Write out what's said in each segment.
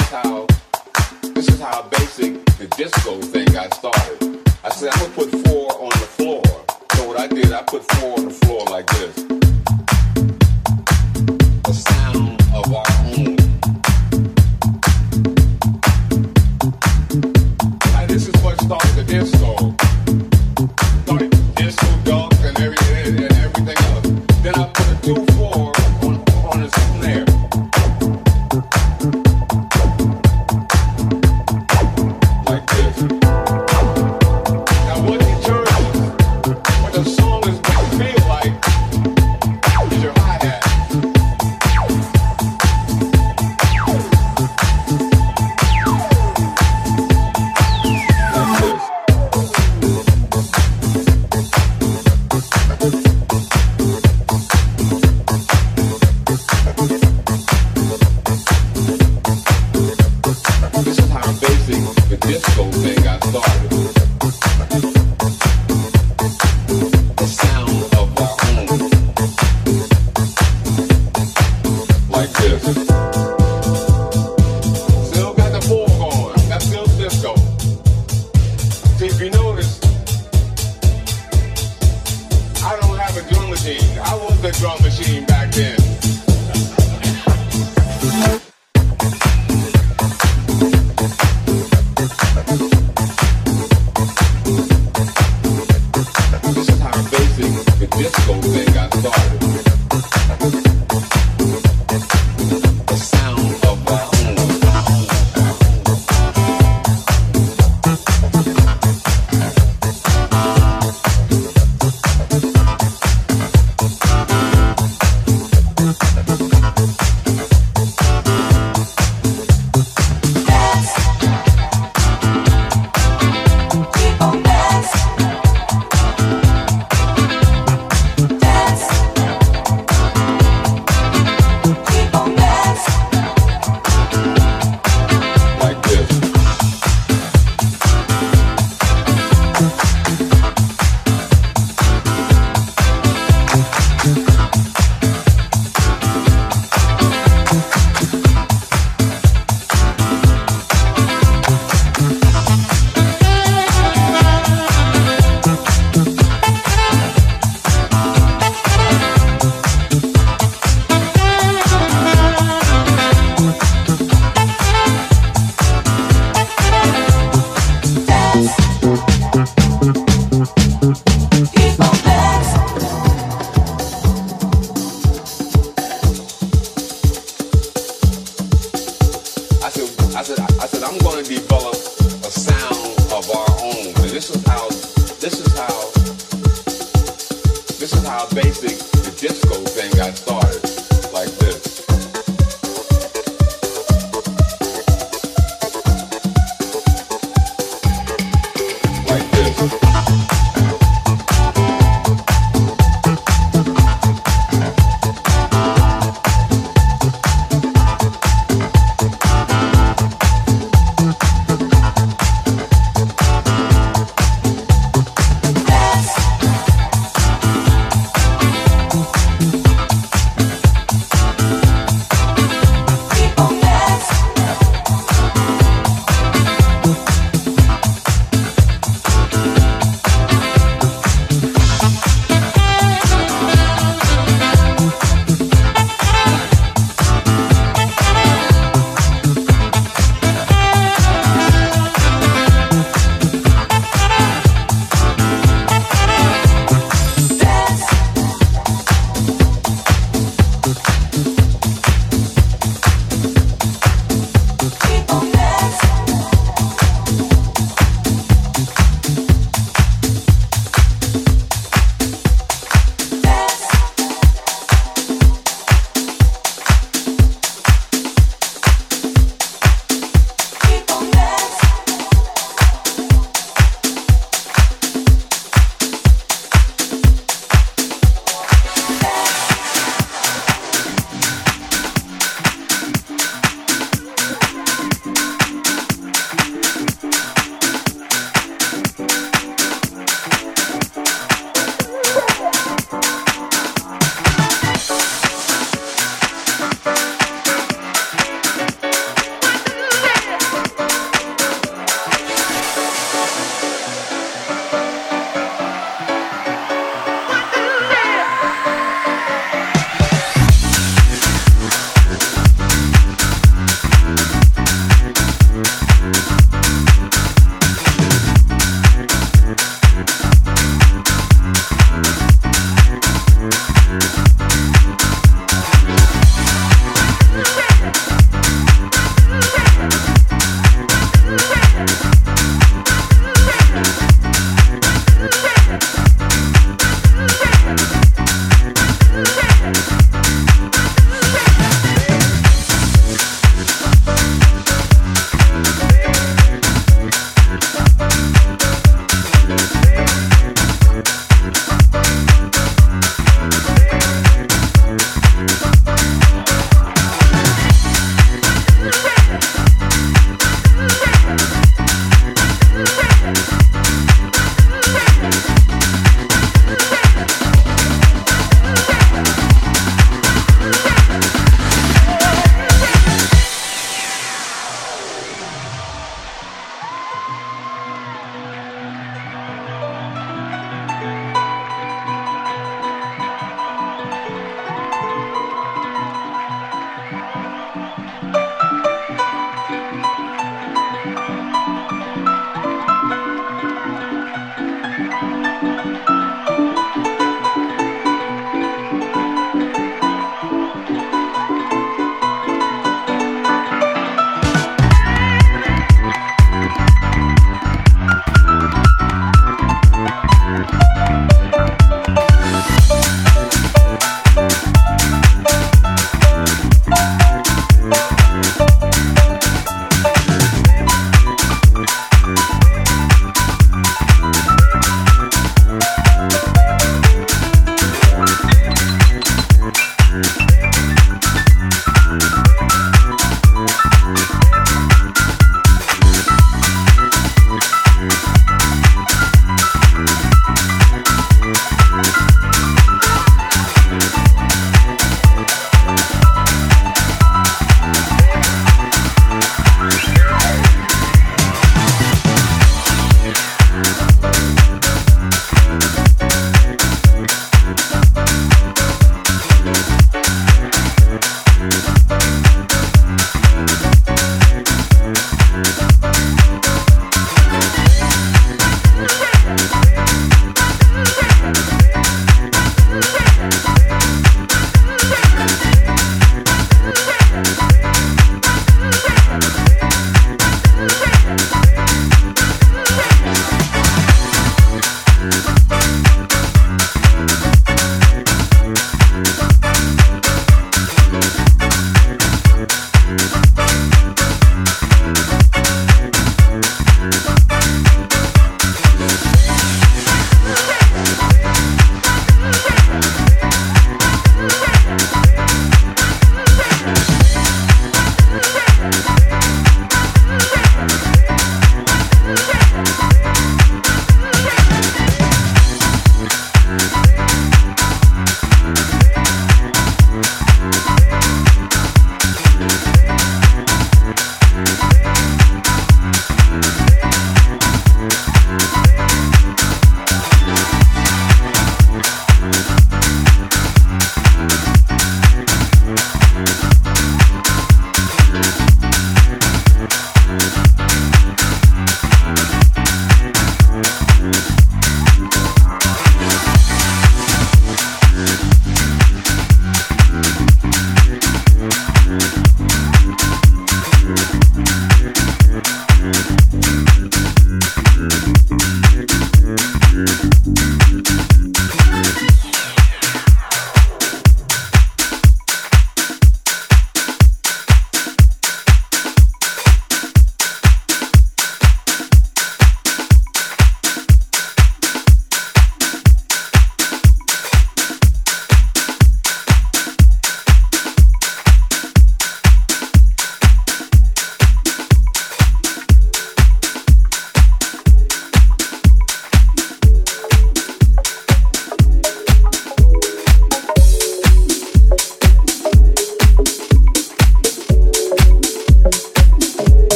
is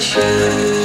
去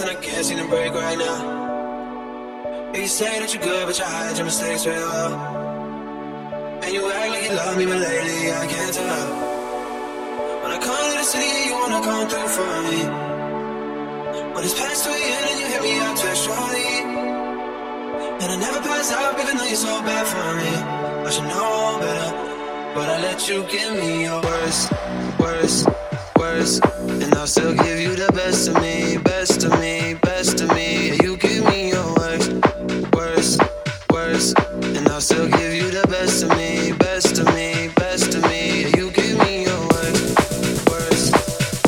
and I can't seem to break right now. You say that you're good, but you hide your mistakes real well. And you act like you love me, but lately I can't tell. When I come to the city, you wanna come through for me. When it's past 2 a.m. and you hit me up textually. And I never pass up, even though you're so bad for me. I should know better, but I let you give me your worst, worst worst. And I'll still give you the best of me, best of me, best of me. And you give me your worst, worst, worst. And I'll still give you the best of me, best of me, best of me. You give me your worst, worst,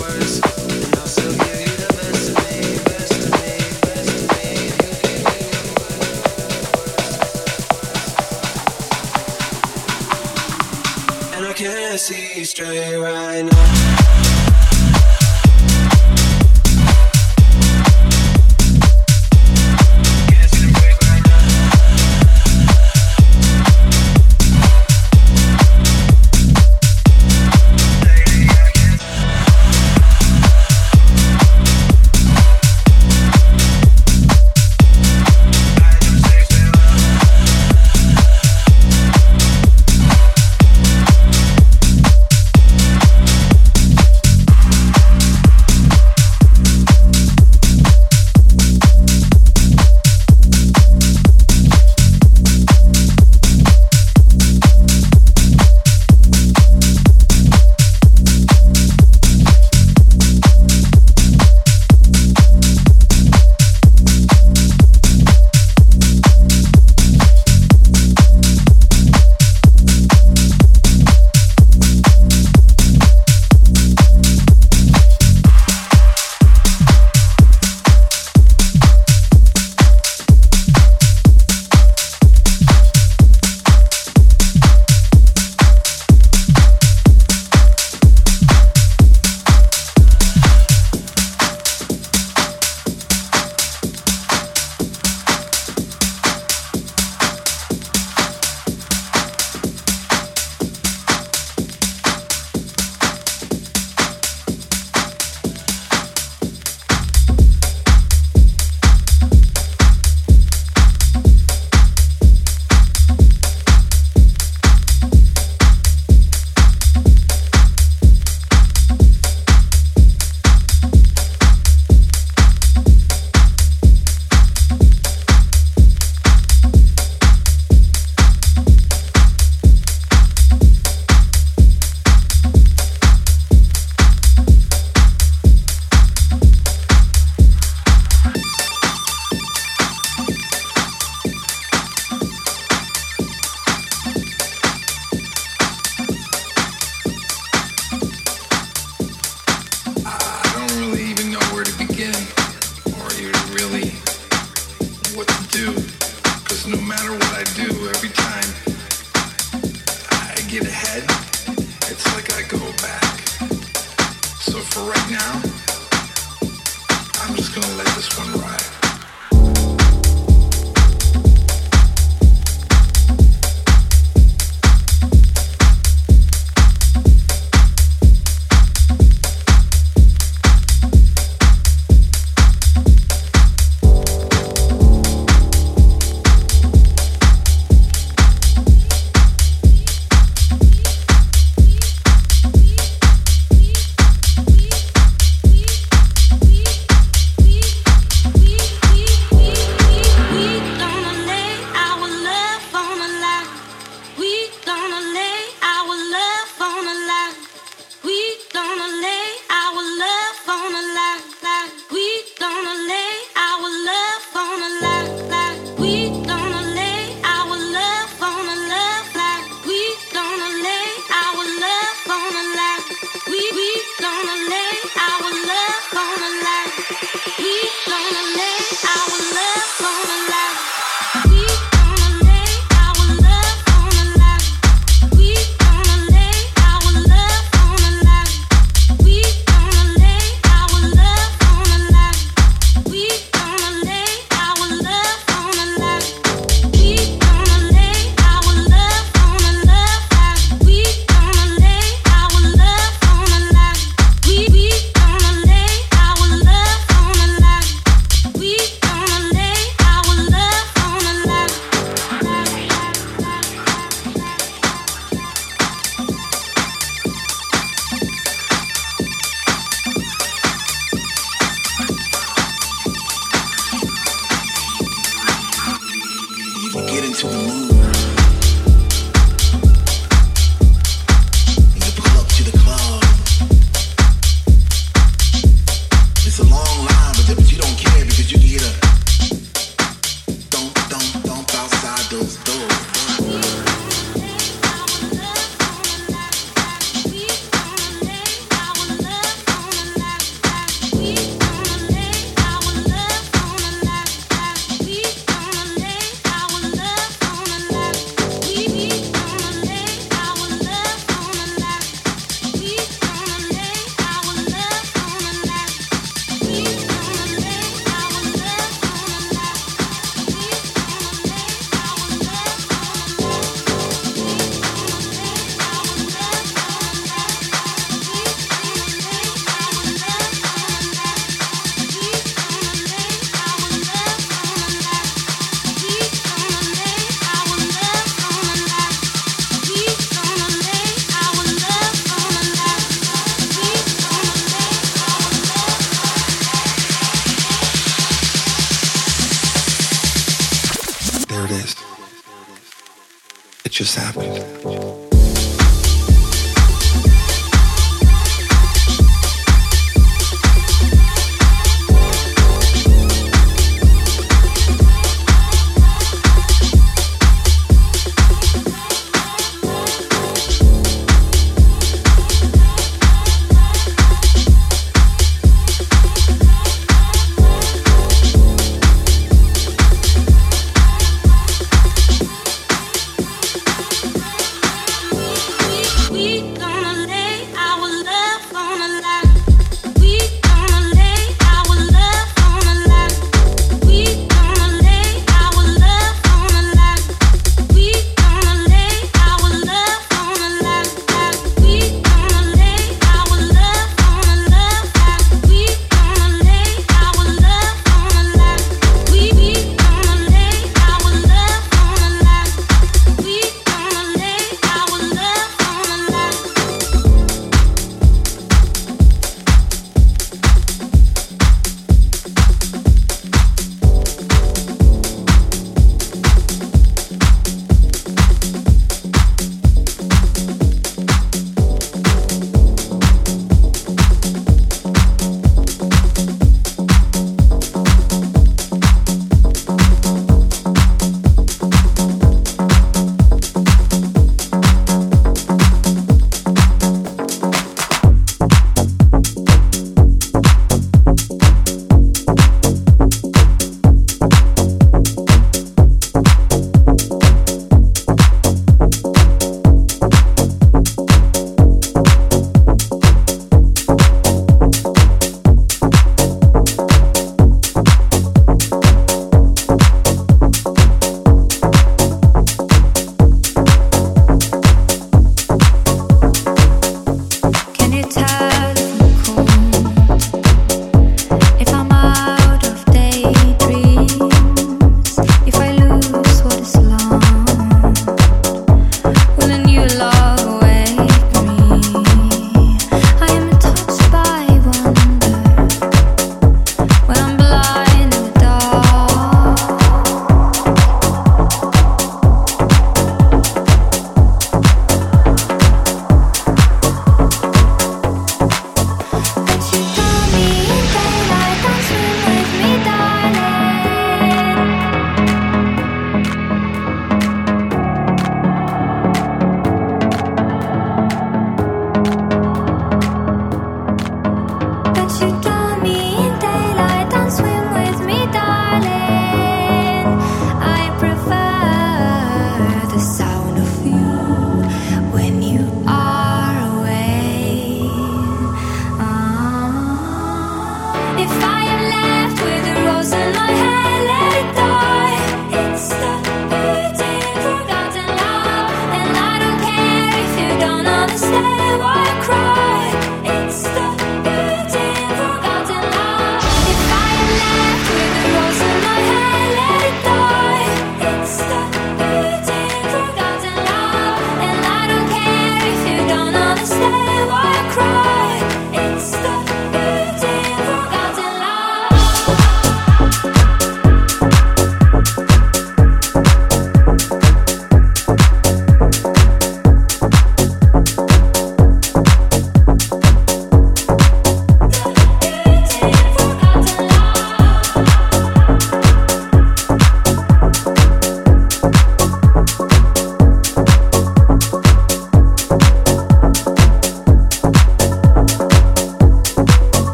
worst. And I still give you the best of me, best of me, best of me. You give me your worst. worst, worst. And I can't see straight right now